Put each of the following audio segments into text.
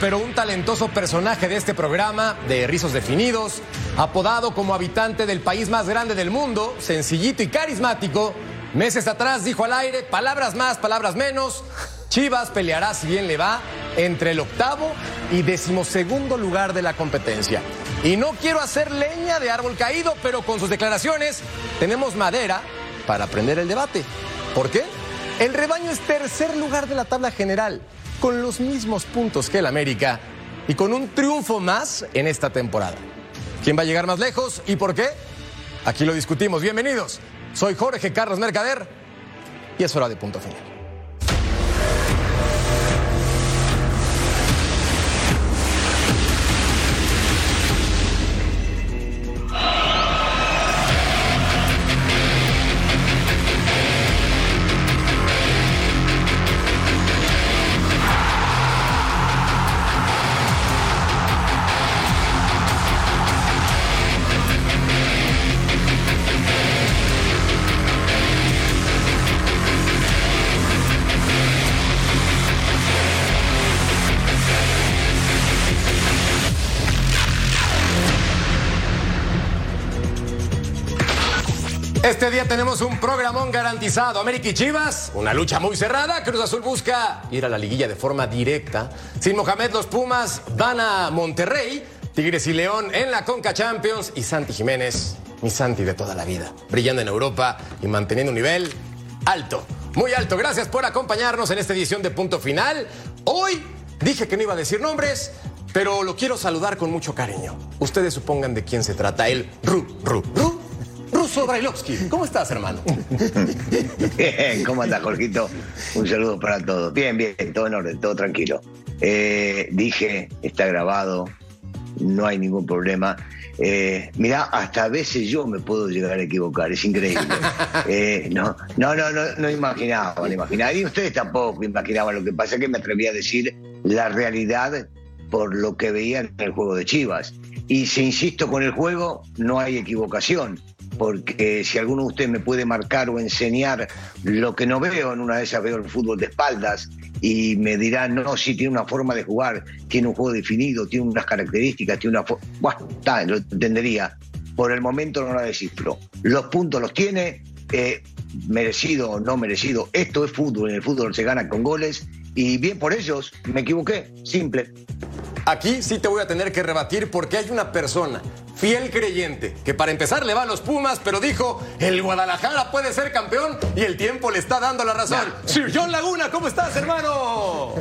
Pero un talentoso personaje de este programa, de Rizos Definidos, apodado como habitante del país más grande del mundo, sencillito y carismático, meses atrás dijo al aire, palabras más, palabras menos, Chivas peleará, si bien le va, entre el octavo y decimosegundo lugar de la competencia. Y no quiero hacer leña de árbol caído, pero con sus declaraciones tenemos madera para aprender el debate. ¿Por qué? El rebaño es tercer lugar de la tabla general con los mismos puntos que el América y con un triunfo más en esta temporada. ¿Quién va a llegar más lejos y por qué? Aquí lo discutimos. Bienvenidos. Soy Jorge Carlos Mercader y es hora de punto final. Tenemos un programón garantizado. América y Chivas, una lucha muy cerrada. Cruz Azul busca ir a la liguilla de forma directa. Sin Mohamed, los Pumas van a Monterrey. Tigres y León en la Conca Champions. Y Santi Jiménez, mi Santi de toda la vida, brillando en Europa y manteniendo un nivel alto. Muy alto. Gracias por acompañarnos en esta edición de Punto Final. Hoy dije que no iba a decir nombres, pero lo quiero saludar con mucho cariño. Ustedes supongan de quién se trata. El Ru, Ru, Ru. Ruso Brailovsky. ¿Cómo estás, hermano? Bien, ¿cómo andas, Jorgito? Un saludo para todos. Bien, bien, todo en orden, todo tranquilo. Eh, dije, está grabado, no hay ningún problema. Eh, mirá, hasta a veces yo me puedo llegar a equivocar, es increíble. Eh, no, no, no, no, no imaginaba, no imaginaba. Y ustedes tampoco imaginaban. Lo que pasa es que me atreví a decir la realidad por lo que veía en el juego de Chivas. Y si insisto con el juego, no hay equivocación porque si alguno de ustedes me puede marcar o enseñar lo que no veo, en una de esas veo el fútbol de espaldas y me dirán, no, sí, tiene una forma de jugar, tiene un juego definido, tiene unas características, tiene una forma... Bueno, está, lo entendería. Por el momento no la descifro. Los puntos los tiene, eh, merecido o no merecido. Esto es fútbol, en el fútbol se gana con goles y bien por ellos, me equivoqué, simple. Aquí sí te voy a tener que rebatir porque hay una persona fiel creyente que para empezar le va a los Pumas, pero dijo, el Guadalajara puede ser campeón y el tiempo le está dando la razón. Sir John Laguna, ¿cómo estás, hermano?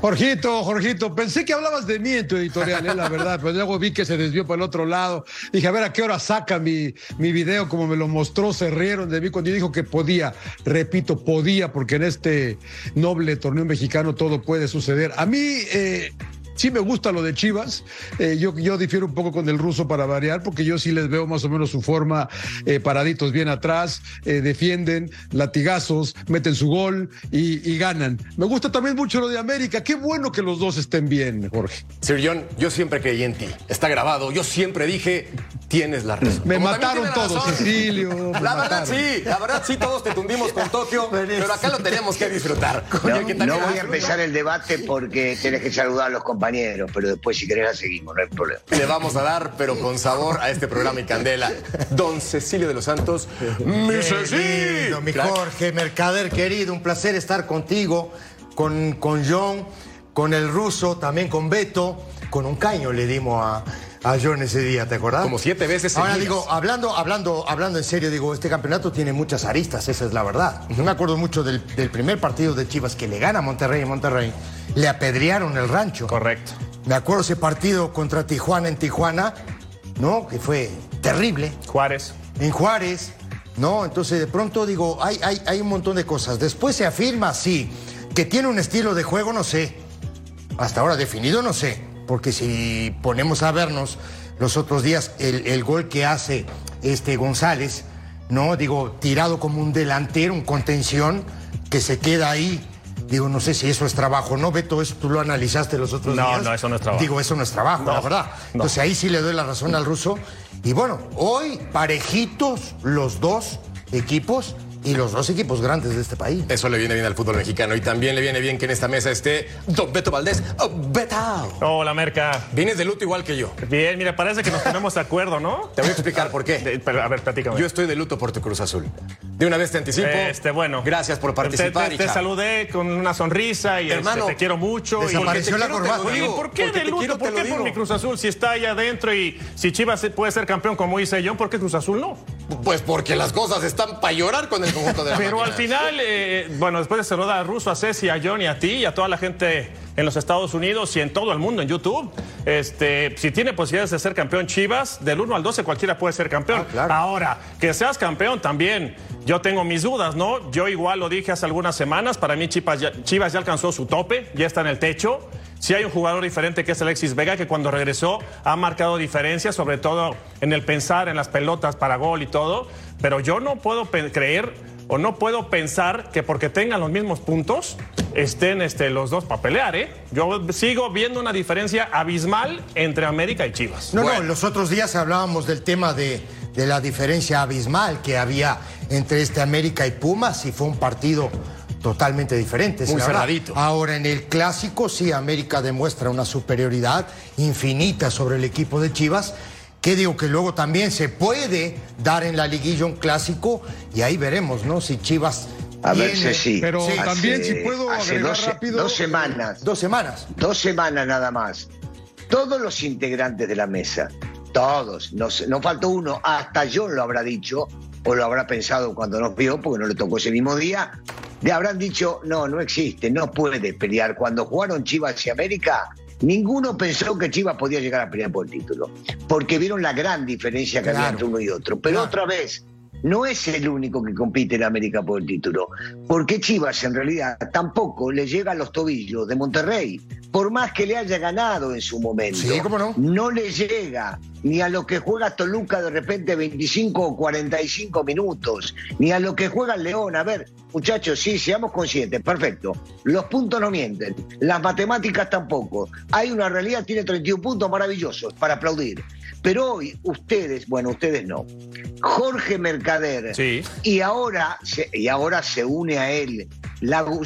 Jorgito, Jorgito, pensé que hablabas de mí en tu editorial, ¿eh? la verdad, pero luego vi que se desvió para el otro lado. Dije, a ver a qué hora saca mi, mi video, como me lo mostró, se rieron de mí cuando yo dijo que podía. Repito, podía, porque en este noble torneo mexicano todo puede suceder. A mí, eh, sí me gusta lo de Chivas. Eh, yo, yo difiero un poco con el ruso para variar, porque yo sí les veo más o menos su forma, eh, paraditos bien atrás, eh, defienden, latigazos, meten su gol y, y, ganan. Me gusta también mucho lo de América. Qué bueno que los dos estén bien, Jorge. Sir John, yo siempre creí en ti. Está grabado. Yo siempre dije, tienes la razón. Me Como mataron todos, razón. Cecilio. La verdad sí, la verdad sí, todos te tundimos con Tokio, pero acá lo tenemos que disfrutar. No, no voy a empezar el debate porque tienes que saludar a los compañeros pero después si querés la seguimos, no hay problema. Le vamos a dar, pero con sabor, a este programa y candela. Don Cecilio de los Santos, mi Cecilio. Mi Jorge, Mercader querido, un placer estar contigo, con, con John, con el ruso, también con Beto, con un caño le dimos a, a John ese día, ¿te acordás? Como siete veces Ahora seguidas. digo, hablando, hablando, hablando en serio, digo, este campeonato tiene muchas aristas, esa es la verdad. Yo me acuerdo mucho del, del primer partido de Chivas que le gana a Monterrey en Monterrey. le apedrearon el rancho. Correcto. Me acuerdo ese partido contra Tijuana en Tijuana, ¿no? Que fue terrible. Juárez. En Juárez, ¿no? Entonces de pronto digo, hay, hay, hay un montón de cosas. Después se afirma, sí, que tiene un estilo de juego, no sé. Hasta ahora definido, no sé. Porque si ponemos a vernos los otros días el, el gol que hace este González, ¿no? Digo, tirado como un delantero, un contención, que se queda ahí. Digo, no sé si eso es trabajo, ¿no? Beto, eso tú lo analizaste los otros No, días. no, eso no es trabajo. Digo, eso no es trabajo, No, la verdad. no. Entonces ahí sí le doy la razón al ruso. Y bueno, hoy parejitos los dos equipos y los dos equipos grandes de este país. Eso le viene bien al fútbol mexicano y también le viene bien que en esta mesa esté Don Beto Valdés. Oh, Betao. Hola, Merca. Vienes de luto igual que yo. Bien, mira, parece que nos ponemos de acuerdo, ¿no? Te voy a explicar por qué. De- pero, a ver, platícame. Yo estoy de luto por tu Cruz Azul. De una vez te anticipo. Este, bueno. Gracias por participar. Te, te saludé con una sonrisa y este, Hermano, te quiero mucho. y- desapareció te la corbata. ¿Y por qué Porque de luto? quiero, ¿Por qué por mi Cruz Azul? Si está ahí adentro y si Chivas puede ser campeón como dice John, ¿por qué Cruz Azul no? Pues porque las cosas están para llorar con el conjunto de la Pero al final, eh, bueno, después de saludar a Russo, a Ceci, a John y a ti y a toda la gente en los Estados Unidos y en todo el mundo en YouTube, este, si tiene posibilidades de ser campeón Chivas, del 1 al 12 cualquiera puede ser campeón. Ah, claro. Ahora, que seas campeón también, yo tengo mis dudas, ¿no? Yo igual lo dije hace algunas semanas, para mí Chivas ya, Chivas ya alcanzó su tope, ya está en el techo. Si hay un jugador diferente que es Alexis Vega, que cuando regresó ha marcado diferencias, sobre todo en el pensar en las pelotas para gol y todo. Pero yo no puedo creer o no puedo pensar que porque tengan los mismos puntos estén este, los dos para pelear, ¿eh? Yo sigo viendo una diferencia abismal entre América y Chivas. No, Bueno. no, los otros días hablábamos del tema de, de la diferencia abismal que había entre este América y Pumas y fue un partido totalmente diferente. Muy cerradito. Ahora en el clásico sí América demuestra una superioridad infinita sobre el equipo de Chivas. Que digo que luego también se puede dar en la liguilla un clásico y ahí veremos, ¿no? Si Chivas A ver, Ceci. Pero Sí. también, si puedo hace agregar dos, rápido. dos semanas, dos semanas. dos semanas nada más. Todos los integrantes de la mesa, todos, no, no faltó uno, hasta John lo habrá dicho o lo habrá pensado cuando nos vio, porque no le tocó ese mismo día, le habrán dicho, no, no existe, no puede pelear. Cuando jugaron Chivas y América, ninguno pensó que Chivas podía llegar a pelear por el título, porque vieron la gran diferencia que había entre uno y otro. Pero Claro. otra vez, no es el único que compite en América por el título, porque Chivas en realidad tampoco le llega a los tobillos de Monterrey, por más que le haya ganado en su momento. Sí, cómo no. No le llega ni a lo que juega Toluca de repente 25 o 45 minutos, ni a lo que juega León. A ver, muchachos, sí, seamos conscientes, perfecto. Los puntos no mienten, las matemáticas tampoco. Hay una realidad, tiene 31 puntos maravillosos para aplaudir. Pero hoy ustedes, bueno, ustedes no. Jorge Mercader Sí. y ahora se, y ahora se une a él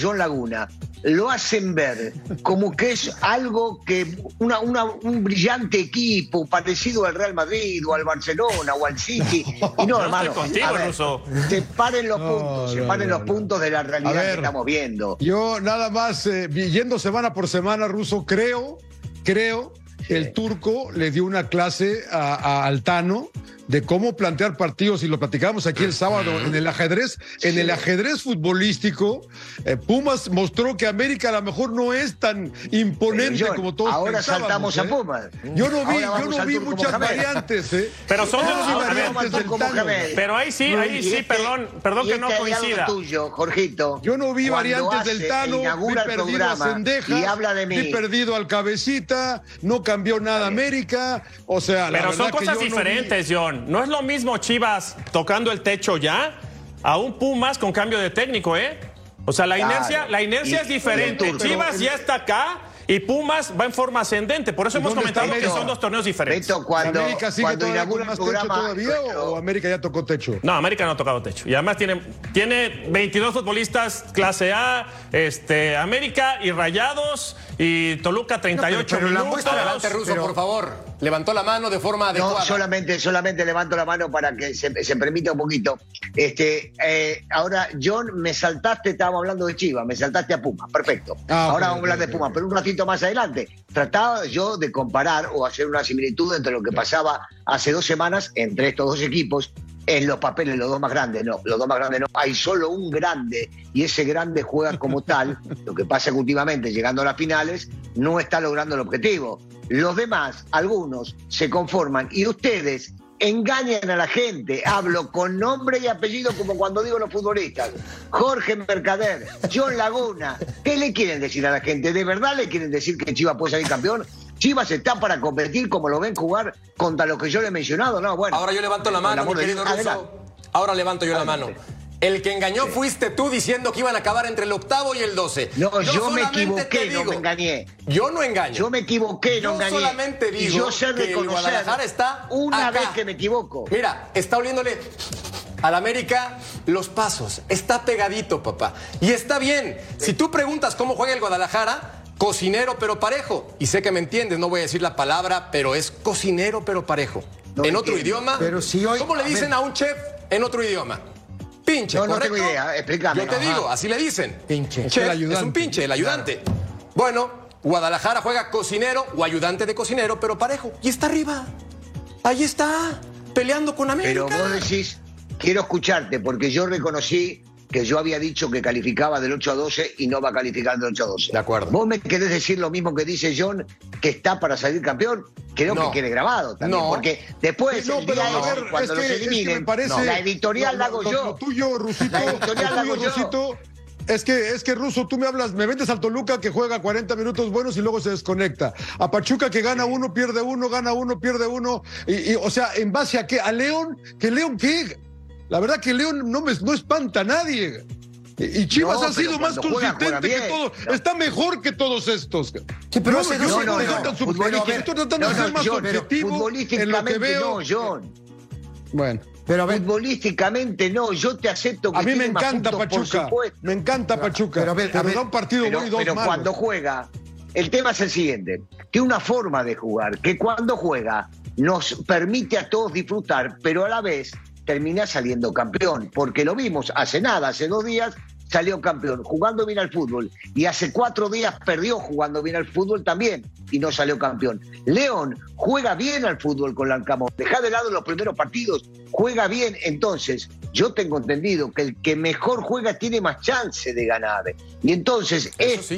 John Laguna lo hacen ver como que es algo que una, una- un brillante equipo parecido al Real Madrid o al Barcelona o al City y no hermano estoy contigo, a ver, Russo. separen los No, puntos no, separen no, los no. puntos de la realidad ver. que estamos viendo Yo nada más, eh, yendo semana por semana, Ruso, creo, creo el turco le dio una clase a, Altano de cómo plantear partidos y lo platicamos aquí el sábado en el ajedrez, en el ajedrez futbolístico, eh, Pumas mostró que América a lo mejor no es tan imponente John, como todos ahora pensábamos, saltamos a ¿eh? Pumas. Yo no vi, Ahora yo no vi muchas variantes, ¿eh? Pero son no ver, variantes del. Pero ahí sí, ahí Y sí, este- perdón, perdón que no este coincida. tuyo, Jorgito. Yo no vi variantes del Tano, vi perdido a Sendejas, y habla de mí. vi perdido al Cabecita, no cambió nada América, o sea, la Pero son cosas no diferentes, John. No es lo mismo Chivas tocando el techo ya a un Pumas con cambio de técnico, ¿eh? O sea, la Claro. inercia, la inercia Y- es diferente. Chivas ya está acá y Pumas va en forma ascendente. Por eso ¿Y hemos comentado que son dos torneos diferentes. Beto, cuando, ¿América sigue cuando todavía inaugura con más programa. techo todavía o- América ya tocó techo? No, América no ha tocado techo. Y además tiene, tiene 22 futbolistas clase A, este, América y Rayados y Toluca 38 pero la minutos. muestra- Adelante, Ruso, Pero- por favor. Levantó la mano de forma No, adecuada. solamente, solamente levanto la mano para que se, se permita un poquito. Este, eh, ahora, John, me saltaste, estábamos hablando de Chivas, me saltaste a Puma, perfecto. Ah, ahora vamos a hablar de Puma, pero un ratito más adelante. Trataba yo de comparar o hacer una similitud entre lo que pasaba hace dos semanas entre estos dos equipos en los papeles los dos más grandes, no, los dos más grandes no, hay solo un grande y ese grande juega como tal, lo que pasa que últimamente llegando a las finales no está logrando el objetivo. Los demás, algunos, se conforman y ustedes engañan a la gente, hablo con nombre y apellido como cuando digo los futbolistas, Jorge Mercader, John Laguna, ¿qué le quieren decir a la gente? ¿De verdad le quieren decir que Chivas puede salir campeón? Chivas está para competir como lo ven jugar contra lo que yo le he mencionado, ¿no? Bueno. Ahora yo levanto la mano, mi querido adelante. Ahora levanto yo la mano. El que engañó fuiste tú diciendo que iban a acabar entre el octavo y el doce. No, yo me solamente equivoqué, te no digo- me engañé. Yo no engaño. Yo me equivoqué, no Yo engañé. solamente y digo yo sé que el Guadalajara está una acá. vez que me equivoco. Mira, está oliéndole al América los pasos. Está pegadito, papá. Y está bien. Si tú preguntas cómo juega el Guadalajara, cocinero pero parejo. Y sé que me entiendes, no voy a decir la palabra, pero es cocinero pero parejo. No en otro entiendo. idioma. Pero si hoy- ¿Cómo le a dicen ver. a un chef en otro idioma? Pinche, No, no tengo idea, explícame. Yo te Ajá. digo, así le dicen. Pinche. Chef El es un pinche, el ayudante. Bueno, Guadalajara juega cocinero o ayudante de cocinero, pero parejo. Y está arriba. Ahí está, peleando con América. Pero vos decís, quiero escucharte, porque yo reconocí que yo había dicho que calificaba del 8 a 12 y no va a calificar del 8 a 12. De acuerdo. ¿Vos me querés decir lo mismo que dice John, que está para salir campeón? Creo No. que quede grabado también, No. porque después, No, el pero día a ese, ver, cuando es los que, es que eliminen, me parece. la editorial la hago yo. Tuyo, Rusito. La editorial la hago yo. Rusito. Es que, es que, Ruso, tú me hablas, me vendes al Toluca que juega 40 minutos buenos y luego se desconecta. A Pachuca que gana uno, pierde uno, gana uno, pierde uno. Y, y, o sea, ¿en base a qué? ¿A León? ¿Que León qué? La verdad que León no, me, no espanta a nadie. Y, Chivas No, ha sido pero más juega, consistente juega que todos. No. Está mejor que todos estos. Sí, pero no, hace yo no, no, estoy tratando de no, ser no, más John, pero objetivo en lo que futbolísticamente veo. no, John. Bueno. Pero a ver, Futbolísticamente no, yo te acepto que A mí me encanta puntos, por Pachuca. supuesto. Me encanta Pachuca. pero a ver, a ver, da un partido pero, bueno y dos pero malos. cuando juega, el tema es el siguiente, tiene una forma de jugar, que cuando juega nos permite a todos disfrutar, pero a la vez termina saliendo campeón, porque lo vimos hace nada, hace dos días salió campeón, jugando bien al fútbol, y hace cuatro días perdió jugando bien al fútbol también, y no salió campeón. León juega bien al fútbol con Lancamón, deja de lado los primeros partidos, juega bien, entonces yo tengo entendido que el que mejor juega tiene más chance de ganar. Y entonces Eso sí.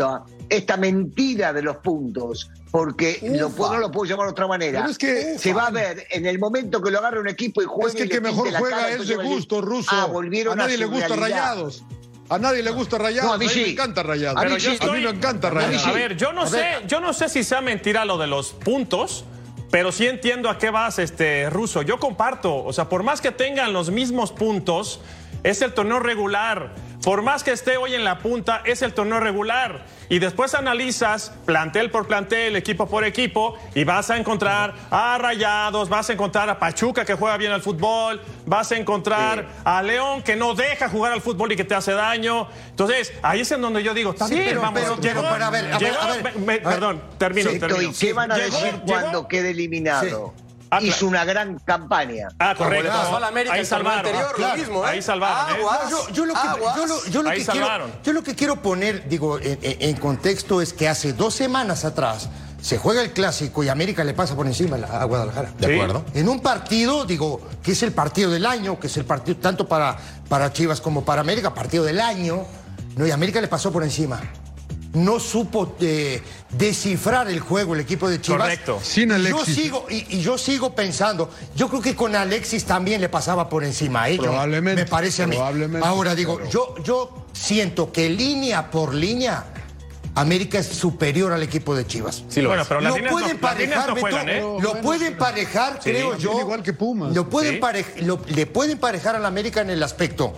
Esta, mentira de los puntos, porque lo puedo- no lo puedo llamar de otra manera, Pero es que- se va a ver en el momento que lo agarre un equipo y juegue. Es que el que mejor juega cara, es de a gusto, ruso. Ah, volvieron a nadie su le gusta realidad. rayados. A nadie le gusta rayados. No, a mí sí. me encanta rayados. A mí sí. estoy- A mí me encanta A mí rayados. sí. A ver, yo no sé, yo no sé si sea mentira lo de los puntos, pero sí entiendo a qué vas, este ruso. Yo comparto, o sea, por más que tengan los mismos puntos, es el torneo regular. Por más que esté hoy en la punta, es el torneo regular. Y después analizas plantel por plantel, equipo por equipo, y vas a encontrar a Rayados, vas a encontrar a Pachuca que juega bien al fútbol, vas a encontrar Sí. a León que no deja jugar al fútbol y que te hace daño. Entonces, ahí es en donde yo digo, Sí, bien, pero- vamos. pero- pero, llegó- pero, a ver, a ver, llegó- a ver, me- me- a ver. perdón, termino, termino. ¿Y qué van a Llegó- decir llegó- cuando quede eliminado? Ah, Hizo claro. una gran campaña. Ah, correcto. Como le pasó a la América Ahí salvaron. anterior, Ah, lo mismo, ¿eh? Ahí salvaron. Aguas. yo, yo lo que, Aguas. yo lo- yo lo Ahí que quiero, salvaron. yo lo que quiero poner, digo, en, contexto es que hace dos semanas atrás se juega el clásico y América le pasa por encima a la- a Guadalajara. De acuerdo. En un partido, digo, que es el partido del año, que es el partido tanto para, para Chivas como para América, partido del año, no, y América le pasó por encima. No supo eh, descifrar el juego el equipo de Chivas. Correcto. Sin Alexis. Yo sigo, y, y yo sigo pensando, yo creo que con Alexis también le pasaba por encima a ellos. Probablemente, Me parece a mí. probablemente, Ahora digo, pero- yo, yo siento que línea por línea, América es superior al equipo de Chivas. Sí lo bueno, es. pero las lo pueden no, parejar, no Beto, juegan, ¿eh? lo bueno, pueden parejar, creo yo. igual que Pumas. Lo pueden Sí. parej- lo- le pueden parejar al América en el aspecto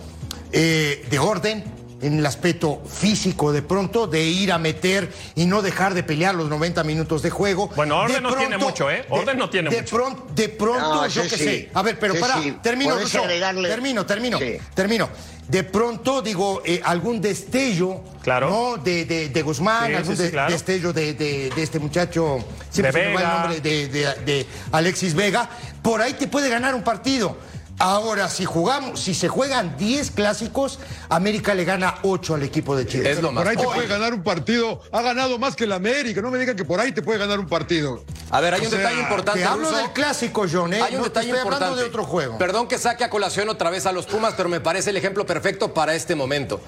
eh, de orden, en el aspecto físico de pronto, de ir a meter y no dejar de pelear los 90 minutos de juego. Bueno, orden De no tiene mucho, ¿eh? Orden no tiene de mucho. pronto, de pronto, No, yo qué sí. sé. A ver, pero para, sí. termino, agregarle- termino, termino, Sí. termino. De pronto, digo, eh, algún destello, Claro. ¿no? De, de, de Guzmán, Sí, algún sí, sí, de- claro. destello de, de- de este muchacho, siempre De se me va el nombre de, de- de Alexis Vega, por ahí te puede ganar un partido. Ahora, si jugamos, si se juegan 10 clásicos, América le gana 8 al equipo de Chile. Es lo más. Por ahí te puede ganar un partido. Ha ganado más que el América. No me digan que por ahí te puede ganar un partido. A ver, hay O un sea, detalle importante. Te hablo Ruso. del clásico, John. ¿eh? Hay un no te detalle estoy importante. hablando de otro juego. Perdón que saque a colación otra vez a los Pumas, pero me parece el ejemplo perfecto para este momento.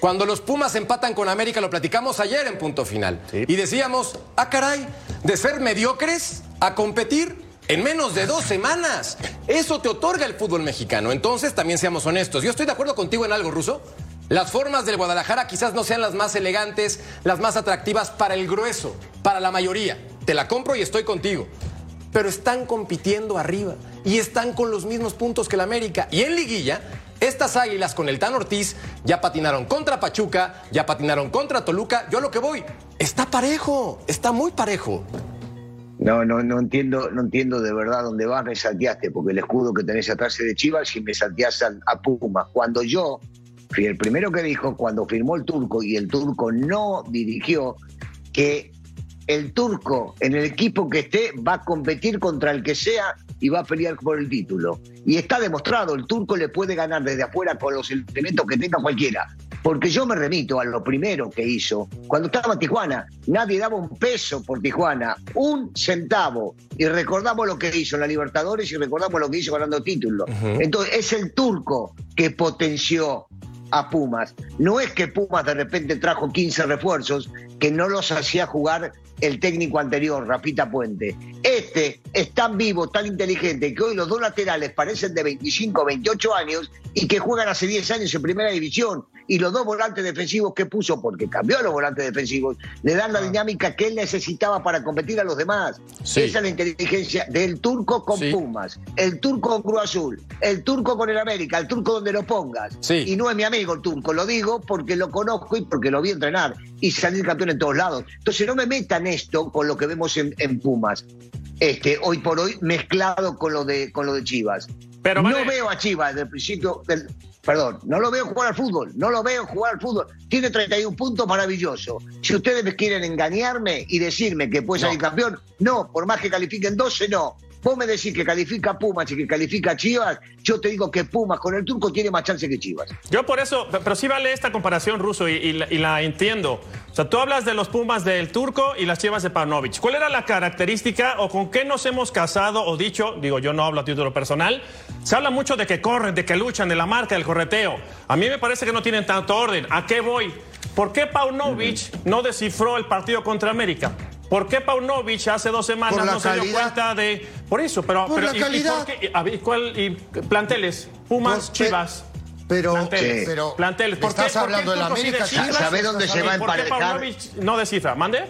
Cuando los Pumas empatan con América, lo platicamos ayer en punto final. Sí. Y decíamos, ah, caray, de ser mediocres a competir en menos de dos semanas. Eso te otorga el fútbol mexicano. Entonces, también seamos honestos. Yo estoy de acuerdo contigo en algo, Ruso. Las formas del Guadalajara quizás no sean las más elegantes, las más atractivas para el grueso, para la mayoría. Te la compro y estoy contigo pero están compitiendo arriba y están con los mismos puntos que el América. Y en liguilla, estas águilas con el Tan Ortiz ya patinaron contra Pachuca, ya patinaron contra Toluca. Yo a lo que voy, está parejo, está muy parejo. No, no, no entiendo, no entiendo de verdad dónde vas, me salteaste, porque el escudo que tenés atrás es de Chivas y me salteás a, a Pumas. Cuando yo fui el primero que dijo, cuando firmó el turco y el turco no dirigió, que el turco en el equipo que esté va a competir contra el que sea y va a pelear por el título. Y está demostrado, el turco le puede ganar desde afuera con los elementos que tenga cualquiera. Porque yo me remito a lo primero que hizo. Cuando estaba en Tijuana, nadie daba un peso por Tijuana, un centavo. Y recordamos lo que hizo en la Libertadores y recordamos lo que hizo ganando títulos. Entonces, es el turco que potenció a Pumas. No es que Pumas de repente trajo 15 refuerzos que no los hacía jugar el técnico anterior, Rafita Puente. Este es tan vivo, tan inteligente, que hoy los dos laterales parecen de 25, 28 años y que juegan hace 10 años en primera división. Y los dos volantes defensivos que puso, porque cambió a los volantes defensivos, le dan la dinámica que él necesitaba para competir a los demás. Sí. Esa es la inteligencia del turco con Sí. Pumas, el turco con Cruz Azul, el turco con el América, el turco donde lo pongas. Sí. Y no es mi amigo el turco, lo digo porque lo conozco y porque lo vi entrenar y salir campeón en todos lados. Entonces no me metan esto con lo que vemos en, en Pumas, este, hoy por hoy mezclado con lo de, con lo de Chivas. Pero no vale. veo a Chivas desde el principio del... Perdón, no lo veo jugar al fútbol, no lo veo jugar al fútbol. Tiene 31 puntos, maravilloso. Si ustedes quieren engañarme y decirme que puede salir campeón, no, por más que califiquen 12, no. Vos me decís que califica Pumas y que califica Chivas, yo te digo que Pumas con el turco tiene más chance que Chivas. Yo por eso, pero sí vale esta comparación, Ruso, y, y la, y la entiendo. O sea, tú hablas de los Pumas del Turco y las Chivas de Paunovic. ¿Cuál era la característica o con qué nos hemos casado o dicho? Digo, yo no hablo a título personal. Se habla mucho de que corren, de que luchan, de la marca, del correteo. A mí me parece que no tienen tanto orden. ¿A qué voy? ¿Por qué Paunovic no descifró el partido contra América? ¿Por qué Paunovic hace dos semanas no se dio cuenta de... Por eso, pero... Por pero la ¿y- y calidad. por qué? A ver, ¿cuál- y planteles? Pumas, Pues, Chivas. Pero, Planteles. pero Planteles. ¿Por qué- estás qué hablando de la sí América. Chivas, ¿Sabe dónde se va a ¿Y por qué emparejar? Paunovic no descifra? ¿Mande?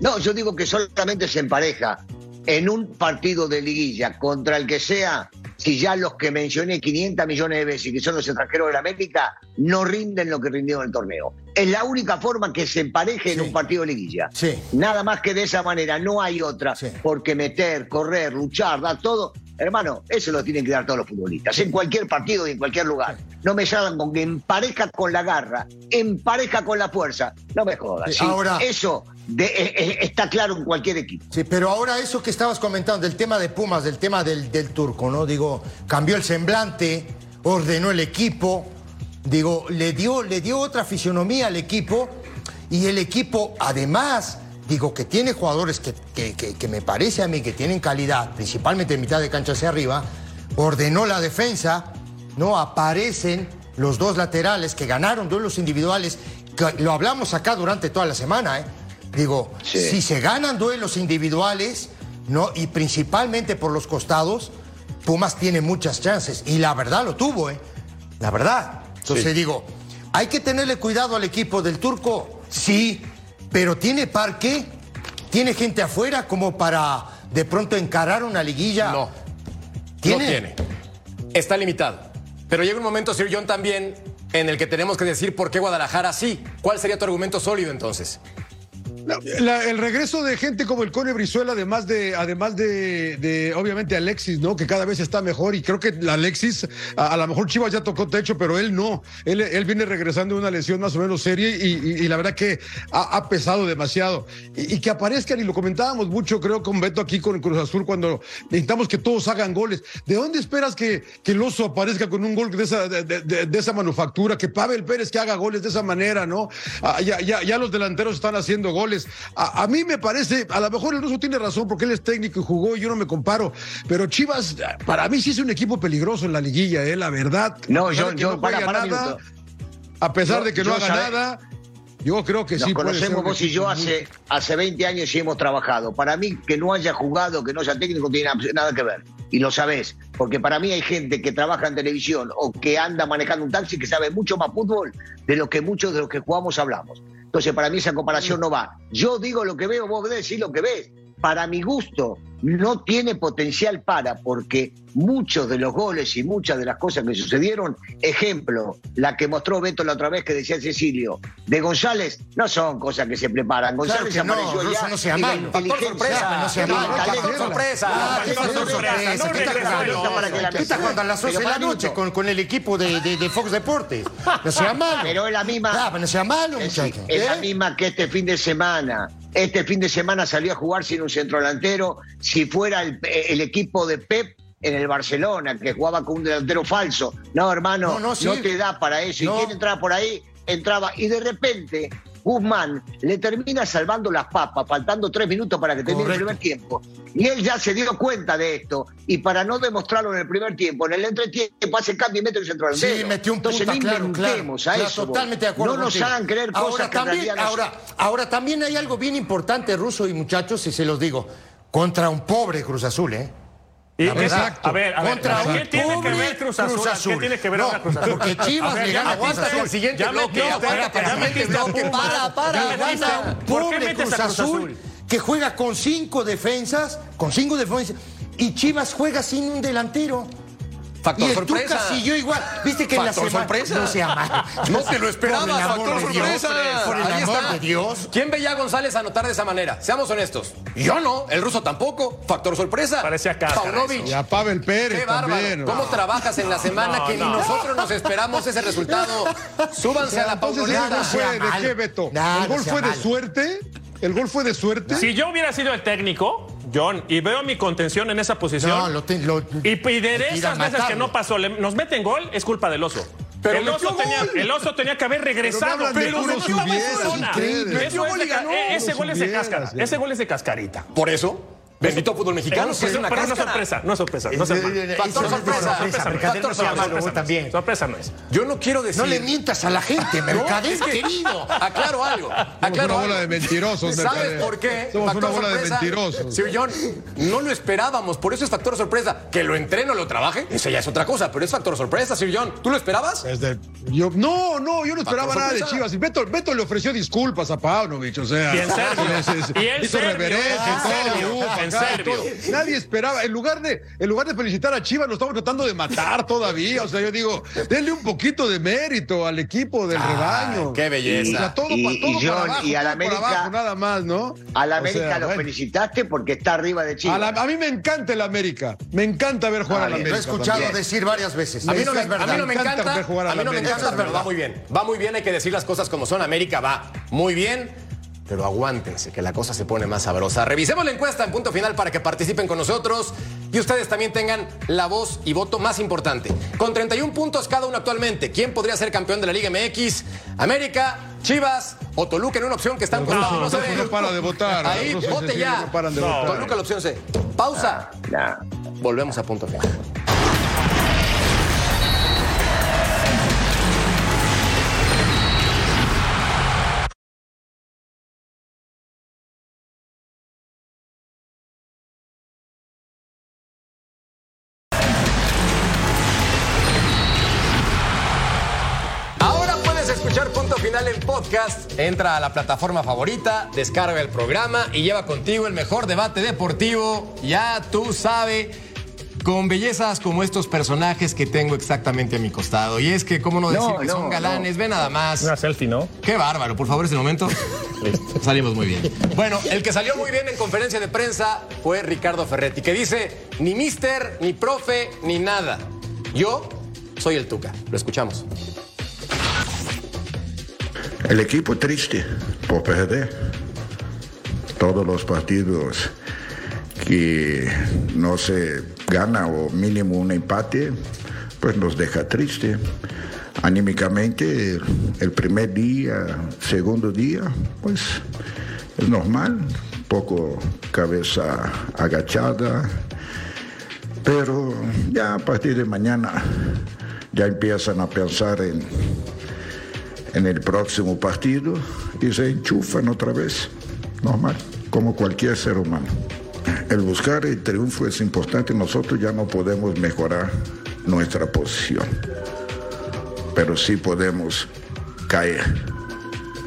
No, yo digo que solamente se empareja en un partido de liguilla contra el que sea, si ya los que mencioné 500 millones de veces, que son los extranjeros de la América, no rinden lo que rindieron en el torneo. Es la única forma que se empareje en un partido de liguilla. Sí. Nada más que de esa manera, no hay otra. Sí. Porque meter, correr, luchar, dar todo. Hermano, eso lo tienen que dar todos los futbolistas, en cualquier partido y en cualquier lugar. No me salgan con que empareja con la garra, empareja con la fuerza. No me jodas. Ahora- Eso de- eh, eh, está claro en cualquier equipo. Sí, pero ahora eso que estabas comentando del tema de Pumas, del tema del, del turco, ¿no? Digo, cambió el semblante, ordenó el equipo, digo, le dio, le dio otra fisionomía al equipo y el equipo, además, digo, que tiene jugadores que, que- que- que me parece a mí que tienen calidad, principalmente en mitad de cancha hacia arriba, ordenó la defensa, ¿no? Aparecen los dos laterales que ganaron duelos individuales, que lo hablamos acá durante toda la semana, ¿eh? Digo, Sí. si se ganan duelos individuales, ¿no? Y principalmente por los costados, Pumas tiene muchas chances. Y la verdad lo tuvo, ¿eh? La verdad. Entonces Sí. digo, ¿hay que tenerle cuidado al equipo del turco? Sí, pero ¿tiene parque? ¿Tiene gente afuera como para de pronto encarar una liguilla? No, ¿Tiene? no tiene. Está limitado. Pero llega un momento, Sir John, también en el que tenemos que decir por qué Guadalajara sí. ¿Cuál sería tu argumento sólido entonces? El regreso de gente como el Cone Brizuela, además de, además de, obviamente Alexis, ¿no? Que cada vez está mejor y creo que Alexis, a, lo mejor Chivas ya tocó techo, pero él no. Él, él viene regresando de una lesión más o menos seria y, la verdad que ha, pesado demasiado. Y, que aparezcan, y lo comentábamos mucho, creo, con Beto aquí con Cruz Azul, cuando necesitamos que todos hagan goles. ¿De dónde esperas que, que el oso aparezca con un gol de esa, de, esa manufactura? Que Pavel Pérez que haga goles de esa manera, ¿no? Ah, ya, ya los delanteros están haciendo goles. A, a mí me parece, a lo mejor el ruso tiene razón porque él es técnico y jugó y yo no me comparo, pero Chivas, para mí sí es un equipo peligroso en la liguilla, eh, la verdad. No, yo- yo- no para, nada, a pesar Yo- de que no haga sabe- nada, yo creo que Nos sí puede ser conocemos vos y yo hace, hace 20 años y hemos trabajado. Para mí, que no haya jugado, que no sea técnico, tiene nada que ver. Y lo sabés. Porque para mí hay gente que trabaja en televisión o que anda manejando un taxi que sabe mucho más fútbol de lo que muchos de los que jugamos hablamos. Entonces, para mí esa comparación no va. Yo digo lo que veo, vos decís lo que ves. Para mi gusto, no tiene potencial para, porque muchos de los goles y muchas de las cosas que sucedieron, ejemplo, la que mostró Beto la otra vez que decía Cecilio, de González, no son cosas que se preparan. González que no, apareció Russo, ya no sea la malo. Factor sorpresa, no sea malo. Factor sorpresa. Ah, ¿qué Factor sorpresa, no ¿Qué está regresa jugando? la ¿Qué está jugando a las 11 de la noche con, con el equipo de, de- de Fox Deportes? No sea malo. Pero es la misma. Ah, pero no sea malo, Es, muchacho. es la ¿Eh? misma que este fin de semana. Este fin de semana salió a jugar sin un centro delantero. Si fuera el, el equipo de Pep en el Barcelona, que jugaba con un delantero falso. No, hermano, No, no, no, sí. te da para eso. No. Y quien entraba por ahí, entraba. Y de repente, Guzmán le termina salvando las papas, faltando tres minutos para que termine Correcto. el primer tiempo. Y él ya se dio cuenta de esto. Y para no demostrarlo en el primer tiempo, en el entretiempo hace cambio y mete el centro delantero. Sí, metió un Entonces, punta, no claro, claro. inventemos a Claro, eso. Totalmente de acuerdo No nos contigo. hagan creer ahora, cosas que también, en realidad no ahora, son. ahora también hay algo bien importante, Ruso y muchachos, y se los digo, contra un pobre Cruz Azul, ¿eh? Y- exacto. a ver, a ver, Contra ¿qué un tiene que ver Cruz Azul? ¿Qué tiene que ver No, ahora Cruz Azul? porque Chivas le gana Cruz Azul. el siguiente Ya bloque, metiste, aguanta, espérate, ya metiste bloque, para, para, ya metiste a- aguanta. ¿Por qué metes Cruz a Cruz Azul, Azul? que juega con cinco defensas, con cinco defensas, y Chivas juega sin un delantero. Factor y el sorpresa. Tuca siguió igual. Viste que en la semana sorpresa. no sea malo. No te lo esperabas, Por el amor factor de Dios, sorpresa. Por el Ahí amor está. de Dios. ¿Quién veía a González anotar de esa manera? Seamos honestos. Yo no, el ruso tampoco. Factor sorpresa. Parecía cáscara Paunovic. Y a Pavel Pérez Qué bárbaro. también. ¿Cómo trabajas en la semana No, que no. ni nosotros nos esperamos ese resultado? Súbanse a la Entonces, ¿el pauloneta. gol fue sea de qué, Beto? ¿El gol fue de suerte? ¿El gol fue de suerte? Si yo hubiera sido el técnico, John, y veo mi contención en esa posición, No, lo, te- lo- y, a esas veces que no pasó, le- nos meten gol, es culpa del oso. Pero el, oso tenía, el oso tenía que haber regresado. pero no estaba en zona. Ese gol es de cascarita. Por eso, bendito fútbol mexicano, que es una pero no sorpresa, no es sorpresa. No es Eh, sorpresa. eh, Factor sorpresa. Factor sorpresa. también. Sorpresa no es. Yo no quiero decir. No le mientas a la gente, Mercader, es que- querido. Aclaro algo. Somos Aclaro una bola algo. de mentirosos, ¿Sabes Mercader. por qué? Somos Factor una bola de mentirosos. Sir John, no lo esperábamos, por eso es factor sorpresa. Que lo entreno, lo trabaje, eso ya es otra cosa, pero es factor sorpresa, Sir John. ¿Tú lo esperabas? Desde- yo, no, no, yo no esperaba Factor nada de. Chivas. Y Beto, Beto le ofreció disculpas a Paunovic, o sea. Y en serbio. se- se- Y en reverencia en y y. Nadie esperaba. En lugar, de, en lugar de felicitar a Chivas, lo estamos tratando de matar todavía. O sea, yo digo, denle un poquito de mérito al equipo del rebaño. qué belleza. O sea, todo, Y- pa- todo y para John, abajo, y a la América- abajo, nada más, ¿no? A la O América sea, lo bueno. felicitaste porque está arriba de Chile. A, la- a mí me encanta el América. Me encanta ver jugar Ah, a la bien. Lo he América. escuchado también. decir varias veces. A mí, no me, es verdad. a mí no me encanta encanta, ver jugar a a mí no me América. encanta, pero va muy bien. Va muy bien, hay que decir las cosas como son. América va muy bien, pero aguántense, que la cosa se pone más sabrosa. Revisemos la encuesta en punto final para que participen con nosotros y ustedes también tengan la voz y voto más importante. Con 31 puntos cada uno actualmente, ¿quién podría ser campeón de la Liga MX? América, Chivas o Toluca en una opción que están no se no para de votar. Ahí, vote ya. no paran de No. votar. Toluca la opción C. Pausa. Volvemos a punto final. Final en podcast. Entra a la plataforma favorita, descarga el programa y lleva contigo el mejor debate deportivo. Ya tú sabes, con bellezas como estos personajes que tengo exactamente a mi costado. Y es que, ¿cómo no decir No, que no, son galanes? Ve nada más. Una selfie, ¿no? Qué bárbaro, por favor, ese momento. Salimos muy bien. Bueno, el que salió muy bien en conferencia de prensa fue Ricardo Ferretti, que dice, ni mister, ni profe, ni nada. Yo soy el Tuca. Lo escuchamos. El equipo triste por perder. Todos los partidos que no se gana o mínimo un empate, pues nos deja triste. Anímicamente, el primer día, segundo día, pues es normal, poco cabeza agachada, pero ya a partir de mañana ya empiezan a pensar en, en el próximo partido y se enchufan otra vez, normal, como cualquier ser humano. El buscar el triunfo es importante, nosotros ya no podemos mejorar nuestra posición, pero sí podemos caer.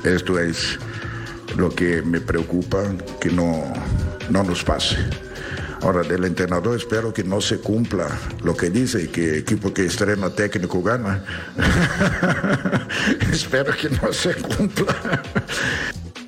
Esto es lo que me preocupa, que no, no nos pase. Ahora, del entrenador espero que no se cumpla lo que dice y que equipo que estrena técnico gana. espero que no se cumpla.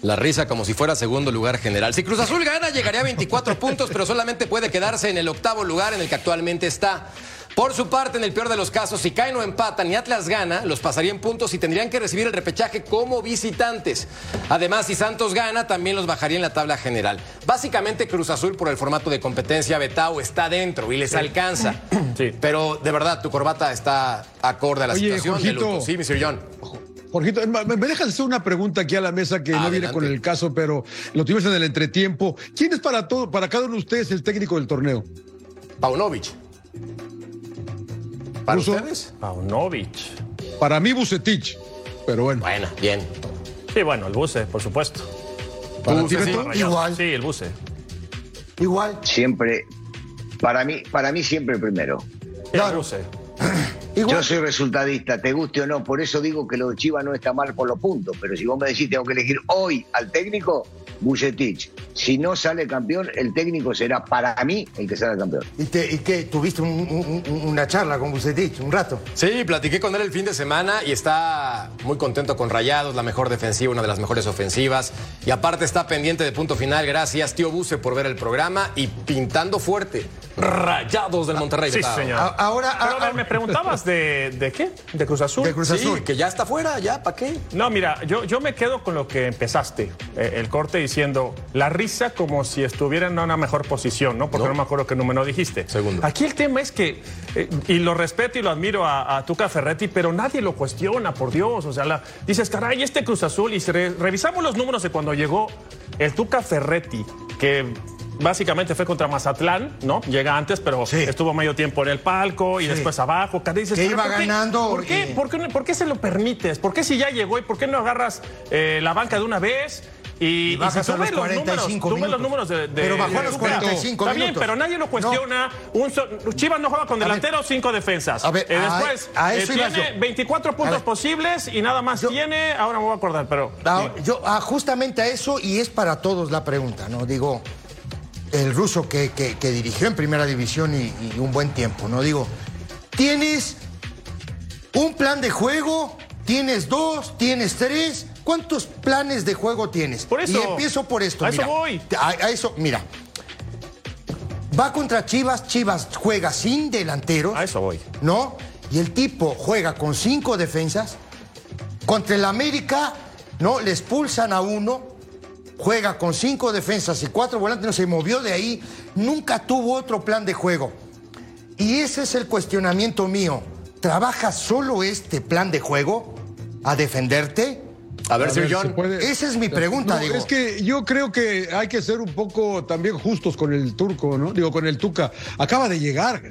La risa como si fuera segundo lugar general. Si Cruz Azul gana, llegaría a 24 puntos, pero solamente puede quedarse en el octavo lugar en el que actualmente está. Por su parte, en el peor de los casos, si caen o empatan y Atlas gana, los pasaría en puntos y tendrían que recibir el repechaje como visitantes. Además, si Santos gana, también los bajaría en la tabla general. Básicamente, Cruz Azul, por el formato de competencia, Betao está dentro y les alcanza. Sí. Pero de verdad, tu corbata está acorde a la Oye, situación. de Jorgito. luto. Sí, mi John. Jorgito, me dejas hacer una pregunta aquí a la mesa que no viene con el caso, pero lo tuvimos en el entretiempo. ¿Quién es para todo, para cada uno de ustedes el técnico del torneo? Paunovic. ¿Para Ruso. ustedes? Paunovic. Para mí, Bucetich. Pero bueno, Bueno, bien. Sí, bueno, el buce, por supuesto. para ti, sí. Igual. Sí, el buce. Igual. Siempre, para mí, para mí siempre el primero. El buce. Igual. Yo soy resultadista, te guste o no, por eso digo que lo de Chivas no está mal por los puntos, pero si vos me decís tengo que elegir hoy al técnico, Bucetich. Si no sale campeón, el técnico será para mí el que sale campeón. ¿Y, te- y qué? ¿Tuviste un- un- un- una charla con Bucetich un rato? Sí, platiqué con él el fin de semana y está muy contento con Rayados, la mejor defensiva, una de las mejores ofensivas. Y aparte está pendiente de punto final. Gracias, tío Buse, por ver el programa y pintando fuerte. Rayados del Monterrey. Sí, señor. A- ahora- Pero, a ver, a- me preguntabas de, de qué? ¿De Cruz Azul? De Cruz Sí, Azul. que ya está fuera, ya, ¿para qué? No, mira, yo, yo me quedo con lo que empezaste, eh, el corte diciendo la risa como si estuviera en una mejor posición, ¿no? Porque no, No. me acuerdo qué número dijiste. Segundo. Aquí el tema es que, eh, y lo respeto y lo admiro a, a Tuca Ferretti, pero nadie lo cuestiona, por Dios. O sea, la- dices, caray, este Cruz Azul, y si re- revisamos los números de cuando llegó el Tuca Ferretti, que básicamente fue contra Mazatlán, ¿no? Llega antes, pero Sí. estuvo medio tiempo en el palco y Sí. después abajo. Dices, Que "Pero iba ¿por qué- ganando ¿Por qué? y- ¿Por qué, no- por qué se lo permites? ¿Por qué si ya llegó y por qué no agarras eh, la banca de una vez? Y, Y bajas si a los ves los 45 números, tú ves los números de, de- Pero bajó a los de- 45 Está bien, pero nadie lo cuestiona. Un so- Chivas no juega con A ver. delantero, cinco defensas. A ver, Eh, después a eh, eso tiene yo. 24 A puntos ver. posibles y nada más Yo- tiene. Ahora me voy a acordar, pero. Ah, Yo, ah, justamente a eso, y es para todos la pregunta, ¿no? Digo, el ruso que, que- que dirigió en primera división y, y un buen tiempo, ¿no? Digo, tienes un plan de juego, tienes dos, tienes tres. ¿Cuántos planes de juego tienes? Por eso. Y empiezo por esto. A eso voy. A, a eso, mira. Va contra Chivas, Chivas juega sin delanteros. A eso voy. ¿no? Y el tipo juega con cinco defensas. Contra el América, ¿no? Le expulsan a uno. Juega con cinco defensas y cuatro volantes. No se movió de ahí. Nunca tuvo otro plan de juego. Y ese es el cuestionamiento mío. ¿Trabajas solo este plan de juego a defenderte? A ver, ver, John. Esa es mi pregunta, No, digo. Es que yo creo que hay que ser un poco también justos con el turco, ¿no? Digo, con el Tuca. Acaba de llegar.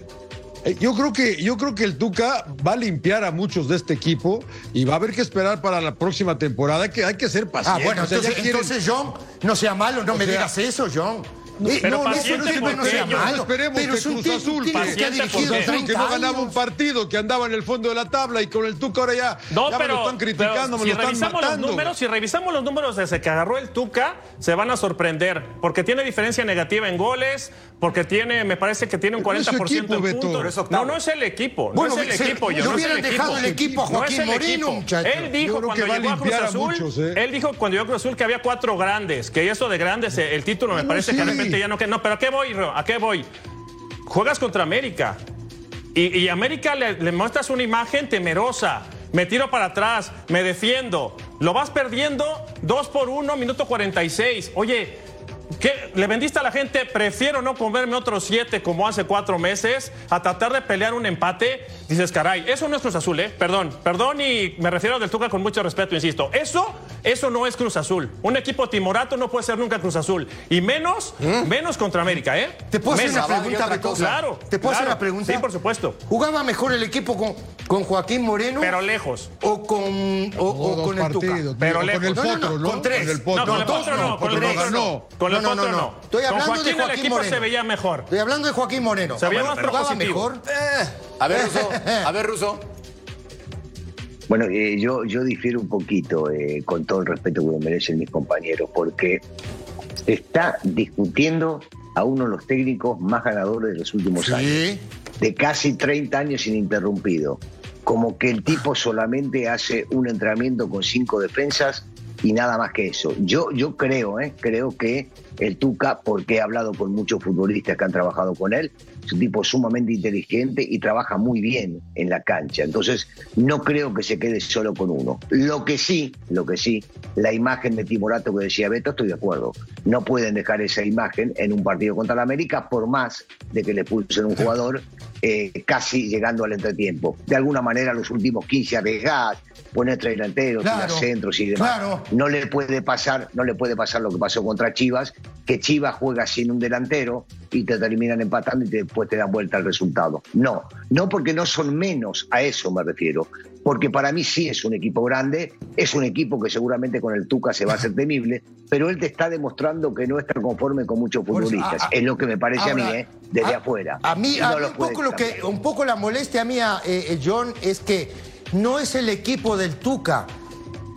Eh, Yo creo que yo creo que el Tuca va a limpiar a muchos de este equipo y va a haber que esperar para la próxima temporada. Hay que, hay que ser Ah, pacientes. bueno, O sea, ya entonces, quieren- entonces, John, no sea malo, no O me sea, digas eso, John. Eh, pero no, no, eso paciente, no no sea malo. esperemos pero que Cruz Azul, que ha paciente, dirigido que 30 no ganaba un partido, que andaba en el fondo de la tabla y con el Tuca ahora ya, No, ya me pero, lo están criticando, pero me si lo están revisamos matando. los números, si revisamos los números desde que agarró el Tuca, se van a sorprender, porque tiene diferencia negativa en goles, porque tiene, me parece que tiene un Pero es su 40% equipo, en Beto. puntos. No, no es el equipo, Bueno, no es el equipo. yo no hubieran dejado el equipo a No Joaquín Moreno, equipo. muchacho. Él dijo cuando llegó a Cruz Azul, ¿eh? él dijo cuando llegó a Cruz Azul que había cuatro grandes, que eso de grandes, eh, el título me No, parece que ya no pero ¿a qué voy, Ro? ¿A qué voy? Juegas contra América. Y, y América le, le muestras una imagen temerosa. Me tiro para atrás, me defiendo. Lo vas perdiendo 2 por 1, minuto 46. Oye, ¿Qué? ¿Le vendiste a la gente? Prefiero no comerme otros siete como hace cuatro meses a tratar de pelear un empate. Dices, caray, eso no es Cruz Azul, ¿eh? Perdón, perdón y me refiero a Del Tuca con mucho respeto, insisto. Eso, eso no es Cruz Azul. Un equipo timorato no puede ser nunca Cruz Azul. Y menos, menos contra América, ¿eh? ¿Te puedo hacer una pregunta. Claro. ¿Te puedo hacer una pregunta? Sí, por supuesto. ¿Jugaba mejor el equipo con, con Joaquín Moreno? Pero lejos. ¿O con, o, o dos con el Tuca? partidos, Pero digo, con el lejos. No, no, Potro, no, con tres. Con el Potro. No, con el Potro no, con el Potro no. Con el Potro no. Estoy Con hablando de Joaquín el equipo Moreno. se veía mejor. Estoy hablando de Joaquín Moreno. Se veía más ¿Jugaba propositivo. mejor? A ver, Ruso. A ver, Ruso. Bueno, eh, yo, yo difiero un poquito, eh, con todo el respeto que me merecen mis compañeros, porque está discutiendo a uno de los técnicos más ganadores de los últimos años, de casi 30 años ininterrumpido. Como que el tipo solamente hace un entrenamiento con cinco defensas y nada más que eso. Yo, yo creo, eh, creo que el Tuca, porque he hablado con muchos futbolistas que han trabajado con él, es un tipo sumamente inteligente y trabaja muy bien en la cancha. Entonces, no creo que se quede solo con uno. Lo que sí, lo que sí, la imagen de Timorato que decía Beto, estoy de acuerdo. No pueden dejar esa imagen en un partido contra la América, por más de que le pulsen un jugador eh, casi llegando al entretiempo. De alguna manera, los últimos 15 arriesgadas, poner tres delanteros, Claro, centros y demás. claro. No le puede pasar, no le puede pasar lo que pasó contra Chivas, que Chivas juega sin un delantero y te terminan empatando y después te dan vuelta el resultado. No, no porque no son menos, a eso me refiero. Porque para mí sí es un equipo grande, es un equipo que seguramente con el Tuca se va a hacer temible, pero él te está demostrando que no está conforme con muchos futbolistas. a- a- es lo que me parece Ahora, a mí, ¿eh? desde a- afuera. A mí, no mí un poco lo que, un poco la molestia mía, eh, eh, John, es que no es el equipo del Tuca.